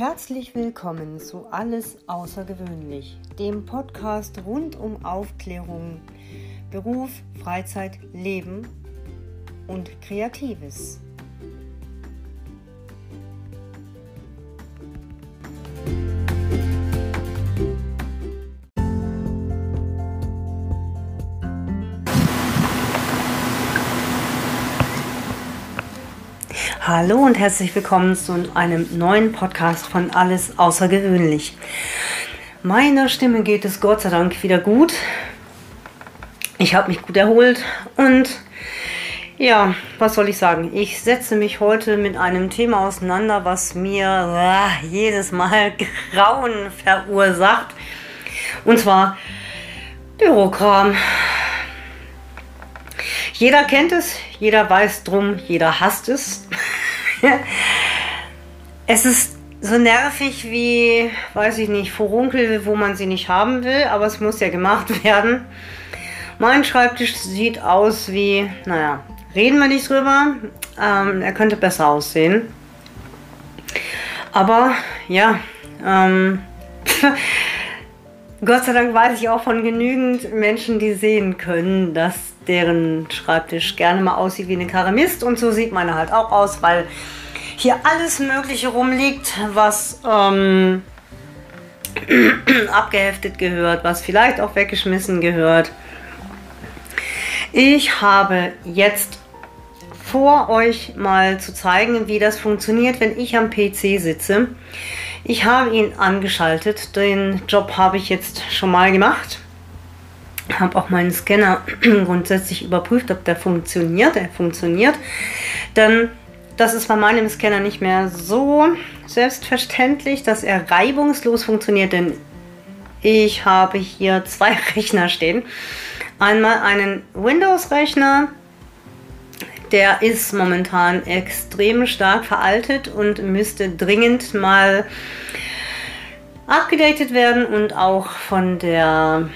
Herzlich willkommen zu Alles Außergewöhnlich, dem Podcast rund um Aufklärung, Beruf, Freizeit, Leben und Kreatives. Hallo und herzlich willkommen zu einem neuen Podcast von Alles Außergewöhnlich. Meiner Stimme geht es Gott sei Dank wieder gut. Ich habe mich gut erholt und ja, was soll ich sagen? Ich setze mich heute mit einem Thema auseinander, was mir äh, jedes Mal Grauen verursacht. Und zwar Bürokram. Jeder kennt es, jeder weiß drum, jeder hasst es. es ist so nervig wie, weiß ich nicht, Furunkel, wo man sie nicht haben will, aber es muss ja gemacht werden. Mein Schreibtisch sieht aus wie, naja, reden wir nicht drüber. Ähm, er könnte besser aussehen. Aber ja, ähm, Gott sei Dank weiß ich auch von genügend Menschen, die sehen können, dass deren Schreibtisch gerne mal aussieht wie eine Karamist. Und so sieht meine halt auch aus, weil hier alles Mögliche rumliegt, was ähm, abgeheftet gehört, was vielleicht auch weggeschmissen gehört. Ich habe jetzt vor, euch mal zu zeigen, wie das funktioniert, wenn ich am PC sitze. Ich habe ihn angeschaltet. Den Job habe ich jetzt schon mal gemacht. Habe auch meinen Scanner grundsätzlich überprüft, ob der funktioniert. Er funktioniert. Denn das ist bei meinem Scanner nicht mehr so selbstverständlich, dass er reibungslos funktioniert. Denn ich habe hier zwei Rechner stehen. Einmal einen Windows-Rechner, der ist momentan extrem stark veraltet und müsste dringend mal abgedatet werden und auch von der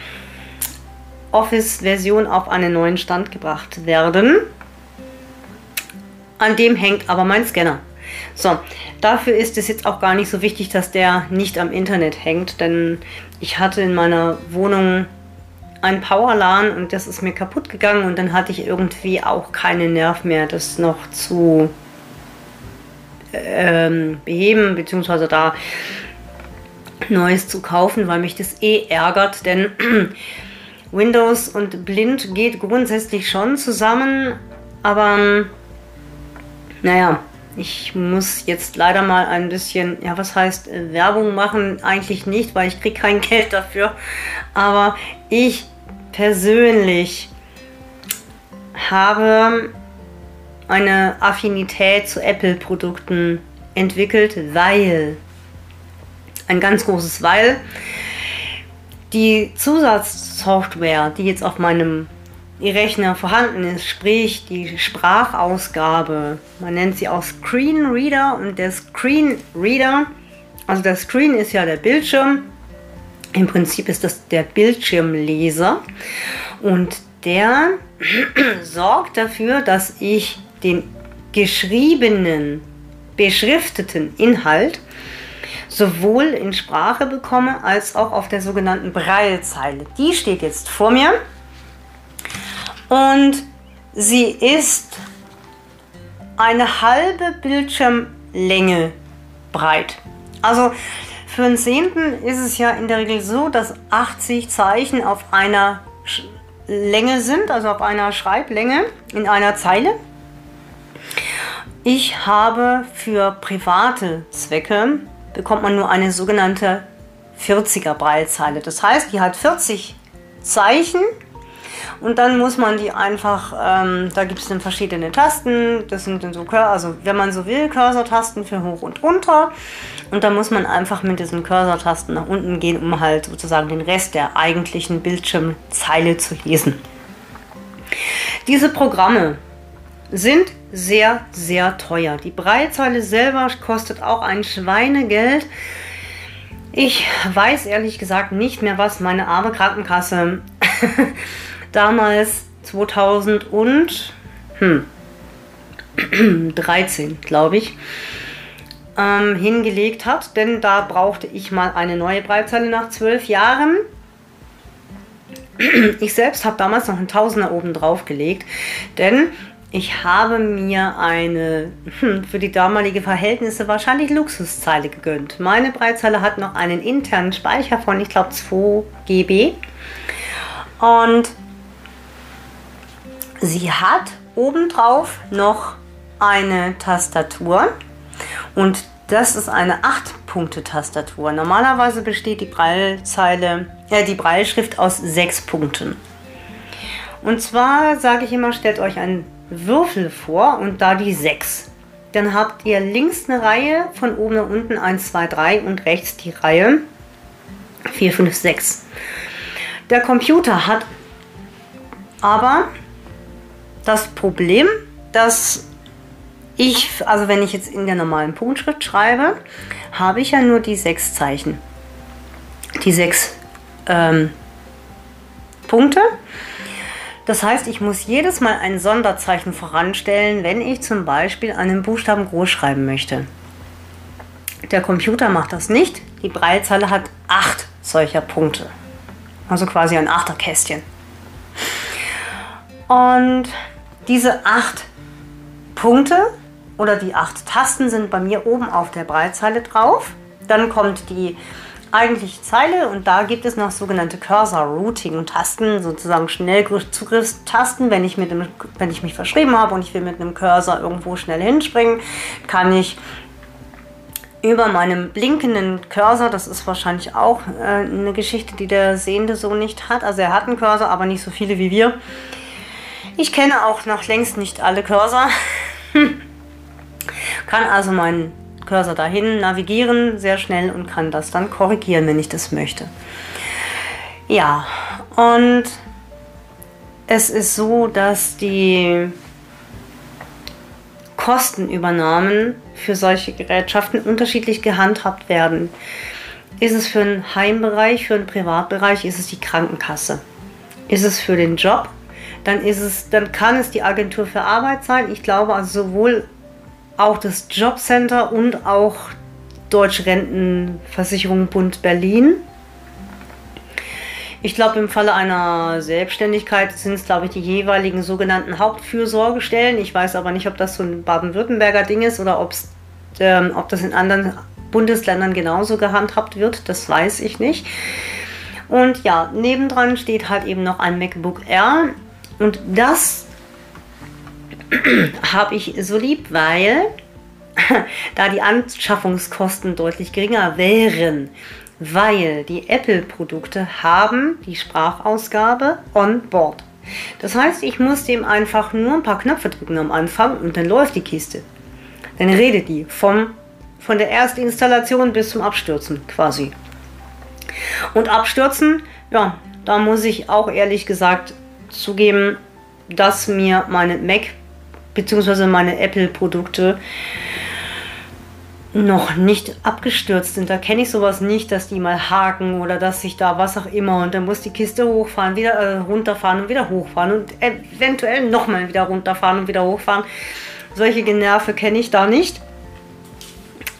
Office-Version auf einen neuen Stand gebracht werden. An dem hängt aber mein Scanner. So, dafür ist es jetzt auch gar nicht so wichtig, dass der nicht am Internet hängt, denn ich hatte in meiner Wohnung ein Powerlan und das ist mir kaputt gegangen und dann hatte ich irgendwie auch keinen Nerv mehr, das noch zu ähm, beheben, beziehungsweise da Neues zu kaufen, weil mich das eh ärgert, denn Windows und Blind geht grundsätzlich schon zusammen, aber naja, ich muss jetzt leider mal ein bisschen, ja, was heißt äh, Werbung machen? Eigentlich nicht, weil ich kriege kein Geld dafür. Aber ich persönlich habe eine Affinität zu Apple-Produkten entwickelt, weil, ein ganz großes Weil, die Zusatzsoftware, die jetzt auf meinem Rechner vorhanden ist, sprich die Sprachausgabe, man nennt sie auch Screenreader und der Screenreader, also der Screen ist ja der Bildschirm. Im Prinzip ist das der Bildschirmleser und der sorgt dafür, dass ich den geschriebenen, beschrifteten Inhalt sowohl in Sprache bekomme als auch auf der sogenannten Braillezeile. Die steht jetzt vor mir und sie ist eine halbe Bildschirmlänge breit. Also für einen Zehnten ist es ja in der Regel so, dass 80 Zeichen auf einer Länge sind, also auf einer Schreiblänge in einer Zeile. Ich habe für private Zwecke bekommt man nur eine sogenannte 40er Breilzeile. Das heißt, die hat 40 Zeichen und dann muss man die einfach, ähm, da gibt es dann verschiedene Tasten, das sind dann so, also wenn man so will, Cursor-Tasten für hoch und runter. Und dann muss man einfach mit diesen Cursor-Tasten nach unten gehen, um halt sozusagen den Rest der eigentlichen Bildschirmzeile zu lesen. Diese Programme sind sehr, sehr teuer. Die Breitzeile selber kostet auch ein Schweinegeld. Ich weiß ehrlich gesagt nicht mehr, was meine arme Krankenkasse damals 2013, hm, glaube ich, ähm, hingelegt hat, denn da brauchte ich mal eine neue Breitzeile nach zwölf Jahren. Ich selbst habe damals noch einen Tausender oben drauf gelegt, denn ich habe mir eine hm, für die damalige Verhältnisse wahrscheinlich Luxuszeile gegönnt. Meine Breitzeile hat noch einen internen Speicher von, ich glaube, 2 GB. Und sie hat obendrauf noch eine Tastatur. Und das ist eine 8-Punkte-Tastatur. Normalerweise besteht die Breilzeile, äh, die Breilschrift aus 6 Punkten. Und zwar sage ich immer, stellt euch einen Würfel vor und da die 6. Dann habt ihr links eine Reihe von oben nach unten 1, 2, 3 und rechts die Reihe 4, 5, 6. Der Computer hat aber das Problem, dass ich, also wenn ich jetzt in der normalen Punktschrift schreibe, habe ich ja nur die sechs Zeichen. Die sechs ähm, Punkte. Das heißt, ich muss jedes Mal ein Sonderzeichen voranstellen, wenn ich zum Beispiel einen Buchstaben groß schreiben möchte. Der Computer macht das nicht. Die Breitzeile hat acht solcher Punkte. Also quasi ein Achterkästchen. Und diese acht Punkte oder die acht Tasten sind bei mir oben auf der Breitzeile drauf. Dann kommt die eigentliche Zeile und da gibt es noch sogenannte Cursor-Routing-Tasten, sozusagen Schnellzugriffstasten. Wenn ich, mit dem, wenn ich mich verschrieben habe und ich will mit einem Cursor irgendwo schnell hinspringen, kann ich über meinem blinkenden Cursor, das ist wahrscheinlich auch äh, eine Geschichte, die der Sehende so nicht hat. Also er hat einen Cursor, aber nicht so viele wie wir. Ich kenne auch noch längst nicht alle Cursor. kann also meinen Cursor dahin navigieren, sehr schnell und kann das dann korrigieren, wenn ich das möchte. Ja, und es ist so, dass die Kostenübernahmen für solche Gerätschaften unterschiedlich gehandhabt werden. Ist es für einen Heimbereich, für einen Privatbereich, ist es die Krankenkasse. Ist es für den Job, dann ist es, dann kann es die Agentur für Arbeit sein. Ich glaube also sowohl auch das Jobcenter und auch Deutsche Rentenversicherung Bund Berlin. Ich glaube, im Falle einer Selbstständigkeit sind es, glaube ich, die jeweiligen sogenannten Hauptfürsorgestellen. Ich weiß aber nicht, ob das so ein Baden-Württemberger Ding ist oder ähm, ob das in anderen Bundesländern genauso gehandhabt wird. Das weiß ich nicht. Und ja, nebendran steht halt eben noch ein MacBook Air. Und das habe ich so lieb, weil da die Anschaffungskosten deutlich geringer wären, weil die Apple-Produkte haben die Sprachausgabe on board. Das heißt, ich muss dem einfach nur ein paar Knöpfe drücken am Anfang und dann läuft die Kiste. Dann redet die vom, von der Erstinstallation bis zum Abstürzen quasi. Und Abstürzen, ja, da muss ich auch ehrlich gesagt zugeben, dass mir meine Mac bzw. meine Apple-Produkte noch nicht abgestürzt sind. Da kenne ich sowas nicht, dass die mal haken oder dass sich da was auch immer und dann muss die Kiste hochfahren, wieder äh, runterfahren und wieder hochfahren und eventuell nochmal wieder runterfahren und wieder hochfahren. Solche Generve kenne ich da nicht.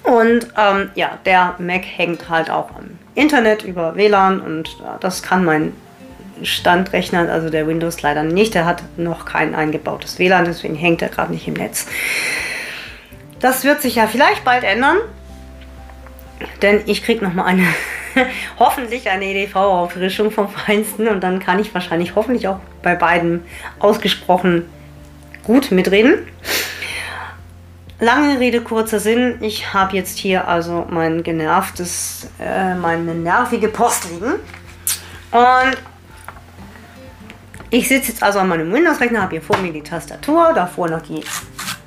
Und ähm, ja, der Mac hängt halt auch am Internet über WLAN und äh, das kann mein Standrechner, also der Windows leider nicht. Der hat noch kein eingebautes WLAN, deswegen hängt er gerade nicht im Netz. Das wird sich ja vielleicht bald ändern, denn ich kriege nochmal eine, hoffentlich eine EDV-Auffrischung vom Feinsten und dann kann ich wahrscheinlich hoffentlich auch bei beiden ausgesprochen gut mitreden. Lange Rede, kurzer Sinn. Ich habe jetzt hier also mein genervtes, äh, meine nervige Post liegen. Und ich sitze jetzt also an meinem Windows-Rechner, habe hier vor mir die Tastatur, davor noch die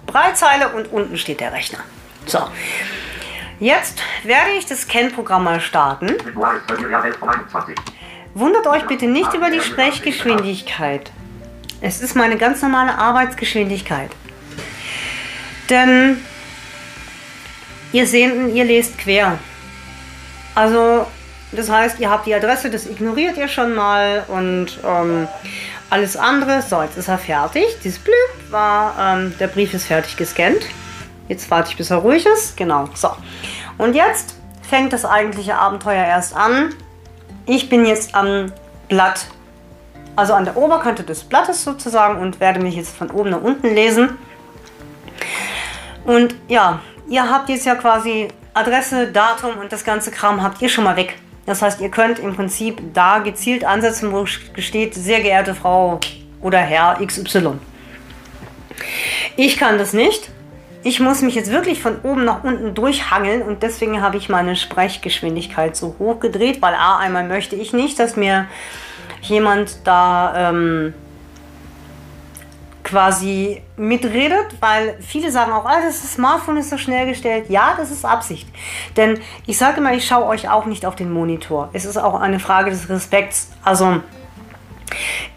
Breitzeile und unten steht der Rechner. So, jetzt werde ich das Scan-Programm mal starten. Wundert euch bitte nicht über die Sprechgeschwindigkeit. Es ist meine ganz normale Arbeitsgeschwindigkeit. Denn ihr seht, ihr lest quer. Also das heißt, ihr habt die Adresse, das ignoriert ihr schon mal und ähm, alles andere, so, jetzt ist er fertig. Dieses Blüh war, ähm, der Brief ist fertig gescannt. Jetzt warte ich, bis er ruhig ist. Genau, so. Und jetzt fängt das eigentliche Abenteuer erst an. Ich bin jetzt am Blatt, also an der Oberkante des Blattes sozusagen und werde mich jetzt von oben nach unten lesen. Und ja, ihr habt jetzt ja quasi Adresse, Datum und das ganze Kram habt ihr schon mal weg. Das heißt, ihr könnt im Prinzip da gezielt ansetzen, wo steht, sehr geehrte Frau oder Herr XY. Ich kann das nicht. Ich muss mich jetzt wirklich von oben nach unten durchhangeln und deswegen habe ich meine Sprechgeschwindigkeit so hoch gedreht, weil A, einmal möchte ich nicht, dass mir jemand da ähm, quasi mitredet, weil viele sagen auch, ah, das Smartphone ist so schnell gestellt. Ja, das ist Absicht. Denn ich sage immer, ich schaue euch auch nicht auf den Monitor. Es ist auch eine Frage des Respekts. Also,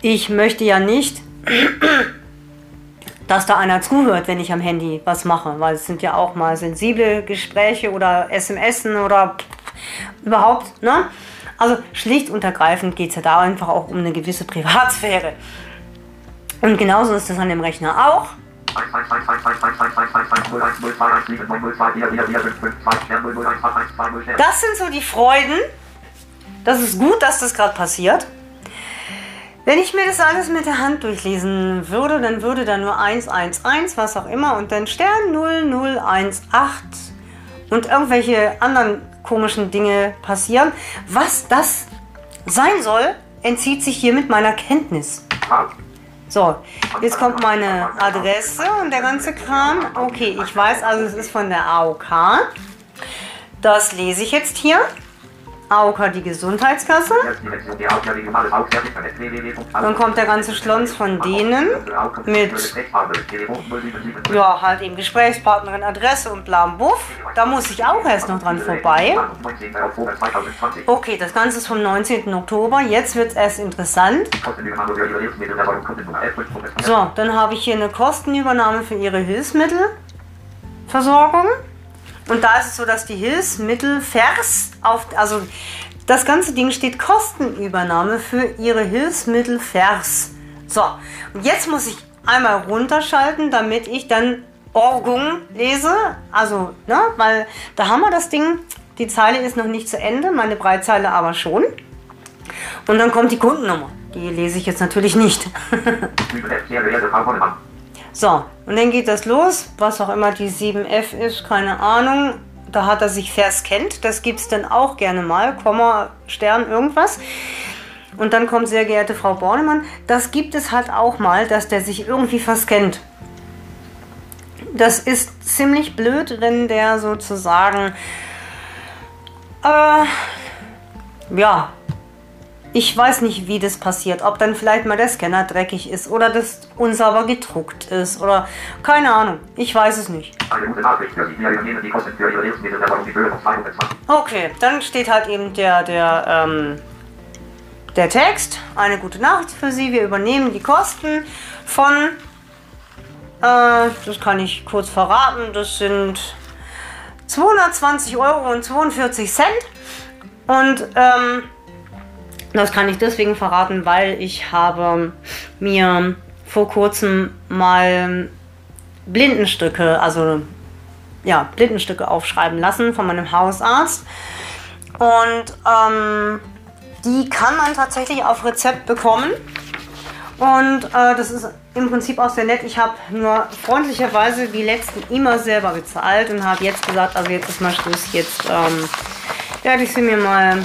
ich möchte ja nicht, dass da einer zuhört, wenn ich am Handy was mache, weil es sind ja auch mal sensible Gespräche oder SMSen oder überhaupt, ne? Also schlicht und ergreifend geht es ja da einfach auch um eine gewisse Privatsphäre. Und genauso ist das an dem Rechner auch. Das sind so die Freuden. Das ist gut, dass das gerade passiert. Wenn ich mir das alles mit der Hand durchlesen würde, dann würde da nur 111, was auch immer, und dann Stern 0018 und irgendwelche anderen komischen Dinge passieren. Was das sein soll, entzieht sich hiermit meiner Kenntnis. So, jetzt kommt meine Adresse und der ganze Kram. Okay, ich weiß also, es ist von der AOK. Das lese ich jetzt hier. AOK die Gesundheitskasse. Dann kommt der ganze Schlons von denen mit, ja, halt eben Gesprächspartnerin, Adresse und bla Buff. Da muss ich auch erst noch dran vorbei. Okay, das Ganze ist vom 19. Oktober. Jetzt wird es erst interessant. So, dann habe ich hier eine Kostenübernahme für Ihre Hilfsmittelversorgung. Und da ist es so, dass die Hilfsmittel vers auf, also das ganze Ding steht Kostenübernahme für ihre Hilfsmittel vers. So, und jetzt muss ich einmal runterschalten, damit ich dann Orgung lese. Also, ne, weil da haben wir das Ding. Die Zeile ist noch nicht zu Ende, meine Breitzeile aber schon. Und dann kommt die Kundennummer. Die lese ich jetzt natürlich nicht. So, und dann geht das los, was auch immer die 7F ist, keine Ahnung. Da hat er sich verscannt, das gibt es dann auch gerne mal, Komma, Stern, irgendwas. Und dann kommt sehr geehrte Frau Bornemann, das gibt es halt auch mal, dass der sich irgendwie verscannt. Das ist ziemlich blöd, wenn der sozusagen, äh, ja, ich weiß nicht, wie das passiert. Ob dann vielleicht mal der Scanner dreckig ist oder das unsauber gedruckt ist oder keine Ahnung. Ich weiß es nicht. Okay, dann steht halt eben der, der, ähm, der Text. Eine gute Nacht für Sie. Wir übernehmen die Kosten von, äh, das kann ich kurz verraten, das sind 220 Euro und 42 Cent. Und, ähm, das kann ich deswegen verraten, weil ich habe mir vor kurzem mal Blindenstücke, also ja, Blindenstücke aufschreiben lassen von meinem Hausarzt. Und ähm, die kann man tatsächlich auf Rezept bekommen. Und äh, das ist im Prinzip auch sehr nett. Ich habe nur freundlicherweise die letzten immer selber bezahlt und habe jetzt gesagt, also jetzt ist mal Schluss, jetzt ähm, werde ich sie mir mal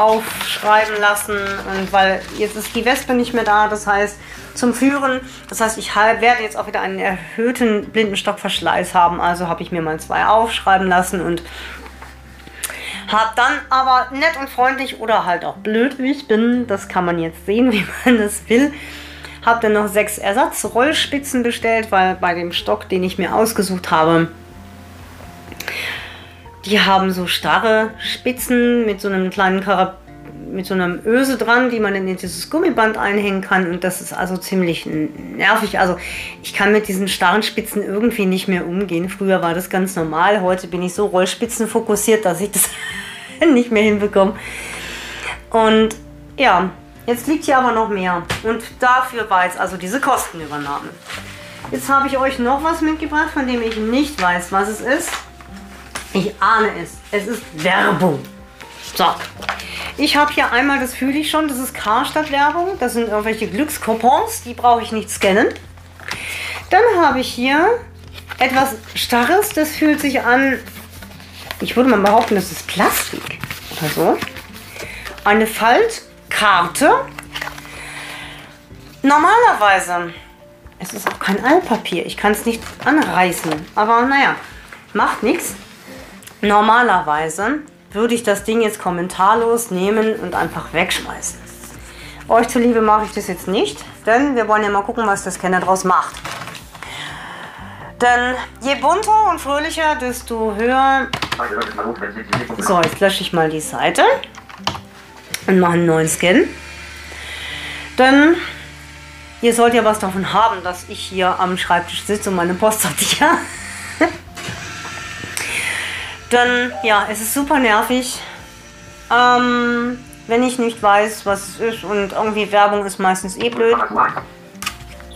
aufschreiben lassen. Und weil jetzt ist die Wespe nicht mehr da, das heißt zum Führen. Das heißt, ich werde jetzt auch wieder einen erhöhten Blindenstockverschleiß haben. Also habe ich mir mal zwei aufschreiben lassen und habe dann aber nett und freundlich oder halt auch blöd, wie ich bin, das kann man jetzt sehen, wie man das will. Habe dann noch sechs Ersatzrollspitzen bestellt, weil bei dem Stock, den ich mir ausgesucht habe, die haben so starre Spitzen mit so einem kleinen Karab mit so einem Öse dran, die man in dieses Gummiband einhängen kann. Und das ist also ziemlich nervig. Also ich kann mit diesen starren Spitzen irgendwie nicht mehr umgehen. Früher war das ganz normal. Heute bin ich so Rollspitzen fokussiert, dass ich das nicht mehr hinbekomme. Und ja, jetzt liegt hier aber noch mehr. Und dafür war jetzt also diese Kostenübernahme. Jetzt habe ich euch noch was mitgebracht, von dem ich nicht weiß, was es ist. Ich ahne es. Es ist Werbung. So. Ich habe hier einmal, das fühle ich schon, das ist Karstadt-Werbung. Das sind irgendwelche Glückskoupons, die brauche ich nicht scannen. Dann habe ich hier etwas Starres, das fühlt sich an, ich würde mal behaupten, das ist Plastik oder so. Eine Faltkarte. Normalerweise, es ist auch kein Altpapier, ich kann es nicht anreißen, aber naja, macht nichts. Normalerweise würde ich das Ding jetzt kommentarlos nehmen und einfach wegschmeißen. Euch zuliebe mache ich das jetzt nicht, denn wir wollen ja mal gucken, was der Scanner daraus macht. Denn je bunter und fröhlicher, desto höher. So, jetzt lösche ich mal die Seite und mache einen neuen Scan. Denn ihr sollt ja was davon haben, dass ich hier am Schreibtisch sitze und meine Post sortiere. Dann, ja, es ist super nervig. Ähm, wenn ich nicht weiß, was es ist und irgendwie Werbung ist meistens eh blöd.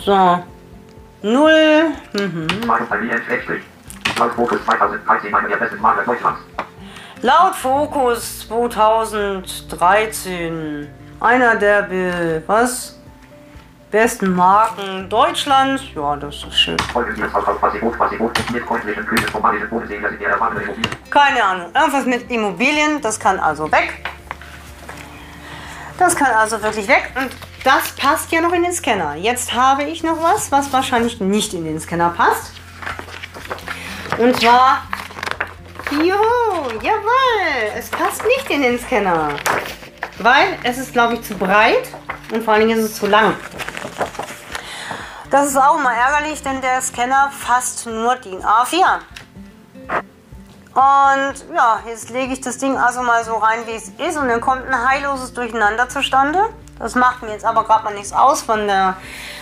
So. Null. Mhm. Laut Fokus 2013 einer der besten Makler Deutschlands. Laut Fokus 2013 einer der was? Besten Marken Deutschlands. Ja, das ist schön. Keine Ahnung. Irgendwas mit Immobilien, das kann also weg. Das kann also wirklich weg. Und das passt ja noch in den Scanner. Jetzt habe ich noch was, was wahrscheinlich nicht in den Scanner passt. Und zwar. Juhu, jawohl, es passt nicht in den Scanner. Weil es ist, glaube ich, zu breit und vor allen Dingen ist es zu lang. Das ist auch mal ärgerlich, denn der Scanner fasst nur DIN A4. Und ja, jetzt lege ich das Ding also mal so rein, wie es ist und dann kommt ein heilloses Durcheinander zustande. Das macht mir jetzt aber gerade mal nichts aus. Von der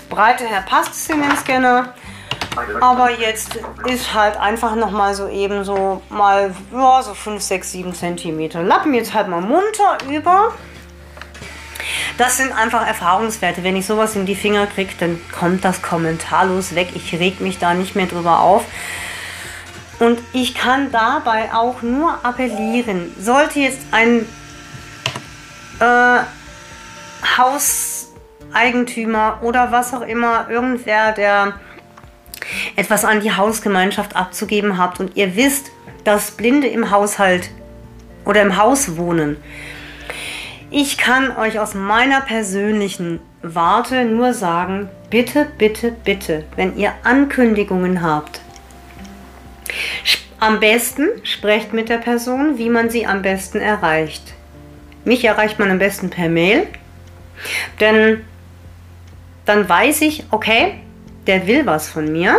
Breite her passt es in den Scanner. Aber jetzt ist halt einfach nochmal so eben so mal ja, so 5, 6, 7 cm. Lappen jetzt halt mal munter über. Das sind einfach Erfahrungswerte. Wenn ich sowas in die Finger kriege, dann kommt das kommentarlos weg. Ich reg mich da nicht mehr drüber auf. Und ich kann dabei auch nur appellieren, sollte jetzt ein äh, Hauseigentümer oder was auch immer, irgendwer, der etwas an die Hausgemeinschaft abzugeben habt und ihr wisst, dass Blinde im Haushalt oder im Haus wohnen, ich kann euch aus meiner persönlichen Warte nur sagen, bitte, bitte, bitte, wenn ihr Ankündigungen habt, am besten sprecht mit der Person, wie man sie am besten erreicht. Mich erreicht man am besten per Mail, denn dann weiß ich, okay, der will was von mir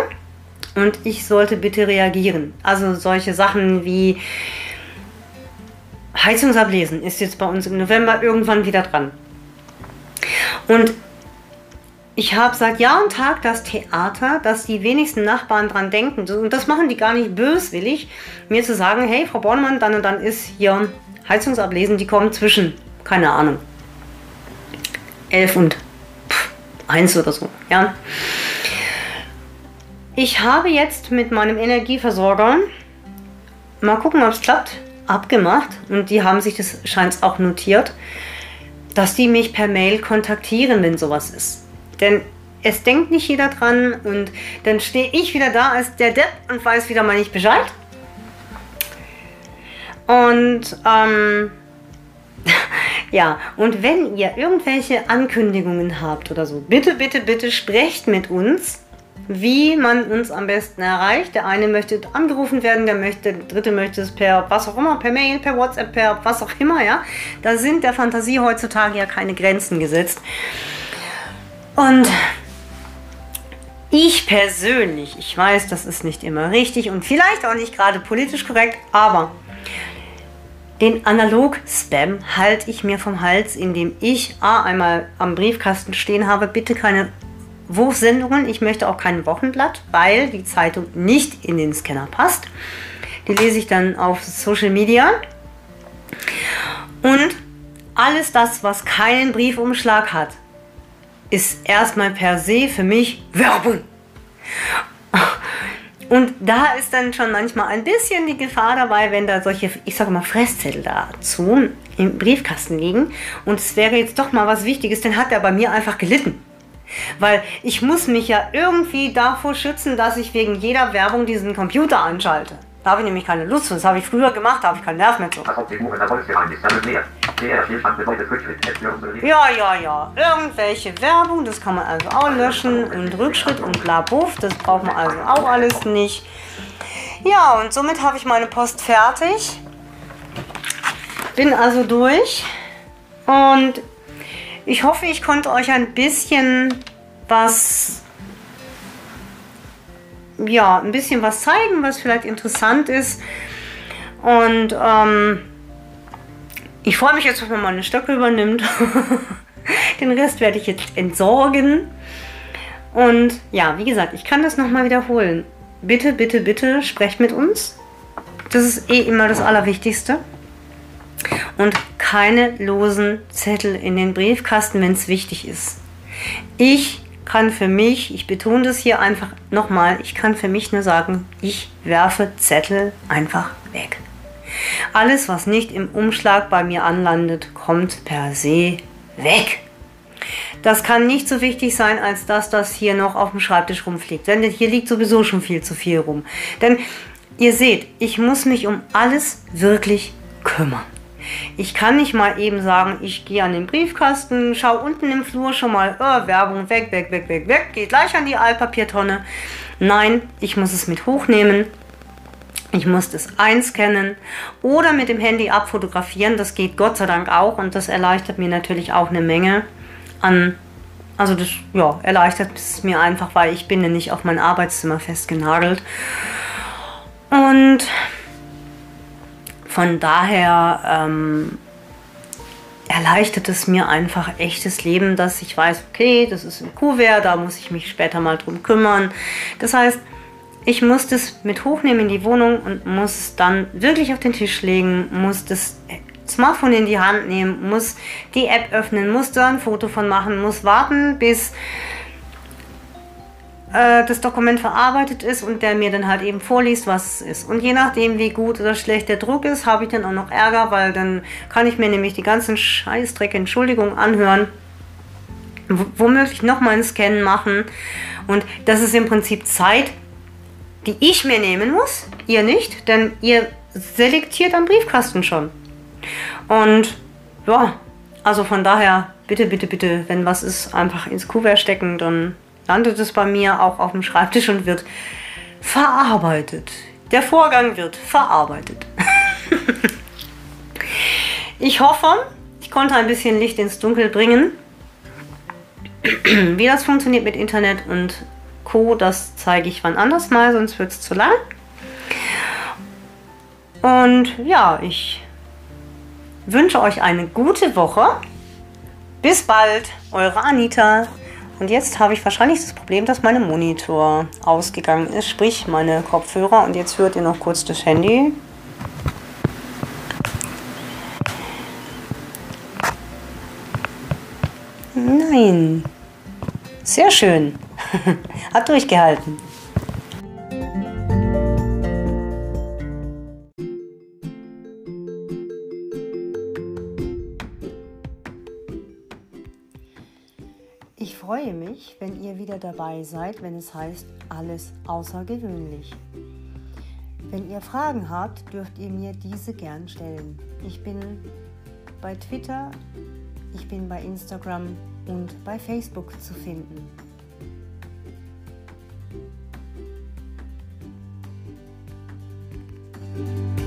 und ich sollte bitte reagieren. Also solche Sachen wie, Heizungsablesen ist jetzt bei uns im November irgendwann wieder dran. Und ich habe seit Jahr und Tag das Theater, dass die wenigsten Nachbarn dran denken. Und das machen die gar nicht böswillig, mir zu sagen, hey, Frau Bornemann, dann und dann ist hier Heizungsablesen, die kommen zwischen, keine Ahnung, 11 und 1 oder so. Ja. Ich habe jetzt mit meinem Energieversorger, mal gucken, ob es klappt, abgemacht und die haben sich das scheint auch notiert, dass die mich per Mail kontaktieren, wenn sowas ist. Denn es denkt nicht jeder dran und dann stehe ich wieder da als der Depp und weiß wieder mal nicht Bescheid. Und ähm, ja, und wenn ihr irgendwelche Ankündigungen habt oder so, bitte, bitte, bitte sprecht mit uns wie man uns am besten erreicht. Der eine möchte angerufen werden, der möchte, der dritte möchte es per was auch immer, per Mail, per WhatsApp, per was auch immer, ja. Da sind der Fantasie heutzutage ja keine Grenzen gesetzt. Und ich persönlich, ich weiß, das ist nicht immer richtig und vielleicht auch nicht gerade politisch korrekt, aber den Analog-Spam halte ich mir vom Hals, indem ich A einmal am Briefkasten stehen habe, bitte keine Wurfsendungen. Ich möchte auch kein Wochenblatt, weil die Zeitung nicht in den Scanner passt. Die lese ich dann auf Social Media. Und alles das, was keinen Briefumschlag hat, ist erstmal per se für mich Werbung. Und da ist dann schon manchmal ein bisschen die Gefahr dabei, wenn da solche, ich sage mal, Fresszettel dazu im Briefkasten liegen und es wäre jetzt doch mal was Wichtiges, dann hat er bei mir einfach gelitten. Weil ich muss mich ja irgendwie davor schützen, dass ich wegen jeder Werbung diesen Computer anschalte. Da habe ich nämlich keine Lust zu. Das habe ich früher gemacht, da habe ich keinen Nerv mehr zu. Ja, ja, ja. Irgendwelche Werbung, das kann man also auch löschen. Und Rückschritt und bla buff, das braucht man also auch alles nicht. Ja, und somit habe ich meine Post fertig. Bin also durch. Und ich hoffe, ich konnte euch ein bisschen was ja, ein bisschen was zeigen, was vielleicht interessant ist. Und ähm, ich freue mich jetzt, wenn man meine Stöcke übernimmt. Den Rest werde ich jetzt entsorgen. Und ja, wie gesagt, ich kann das nochmal wiederholen. Bitte, bitte, bitte sprecht mit uns. Das ist eh immer das Allerwichtigste. Und keine losen Zettel in den Briefkasten, wenn es wichtig ist. Ich kann für mich, ich betone das hier einfach nochmal, ich kann für mich nur sagen, ich werfe Zettel einfach weg. Alles, was nicht im Umschlag bei mir anlandet, kommt per se weg. Das kann nicht so wichtig sein, als dass das hier noch auf dem Schreibtisch rumfliegt. Denn hier liegt sowieso schon viel zu viel rum. Denn ihr seht, ich muss mich um alles wirklich kümmern. Ich kann nicht mal eben sagen, ich gehe an den Briefkasten, schau unten im Flur schon mal, oh, Werbung, weg, weg, weg, weg, weg, geht gleich an die Altpapiertonne. Nein, ich muss es mit hochnehmen. Ich muss das einscannen oder mit dem Handy abfotografieren. Das geht Gott sei Dank auch und das erleichtert mir natürlich auch eine Menge an. Also das ja, erleichtert es mir einfach, weil ich bin ja nicht auf mein Arbeitszimmer festgenagelt. Und von daher ähm, erleichtert es mir einfach echtes Leben, dass ich weiß, okay, das ist ein Kuvert, da muss ich mich später mal drum kümmern. Das heißt, ich muss das mit hochnehmen in die Wohnung und muss es dann wirklich auf den Tisch legen, muss das Smartphone in die Hand nehmen, muss die App öffnen, muss da ein Foto von machen, muss warten, bis äh, das Dokument verarbeitet ist und der mir dann halt eben vorliest, was es ist. Und je nachdem, wie gut oder schlecht der Druck ist, habe ich dann auch noch Ärger, weil dann kann ich mir nämlich die ganzen Scheißdreck, Entschuldigung, anhören. Womöglich nochmal ein Scan machen. Und das ist im Prinzip Zeit, die ich mir nehmen muss, ihr nicht, denn ihr selektiert am Briefkasten schon. Und ja, also von daher, bitte, bitte, bitte, wenn was ist, einfach ins Kuvert stecken, dann landet es bei mir auch auf dem Schreibtisch und wird verarbeitet. Der Vorgang wird verarbeitet. ich hoffe, ich konnte ein bisschen Licht ins Dunkel bringen. Wie das funktioniert mit Internet und Co., das zeige ich wann anders mal, sonst wird es zu lang. Und ja, ich wünsche euch eine gute Woche. Bis bald, eure Anita. Und jetzt habe ich wahrscheinlich das Problem, dass mein Monitor ausgegangen ist, sprich meine Kopfhörer. Und jetzt hört ihr noch kurz das Handy. Nein. Sehr schön. Hat durchgehalten. Wieder dabei seid, wenn es heißt alles außergewöhnlich. Wenn ihr Fragen habt, dürft ihr mir diese gern stellen. Ich bin bei Twitter, ich bin bei Instagram und bei Facebook zu finden. thank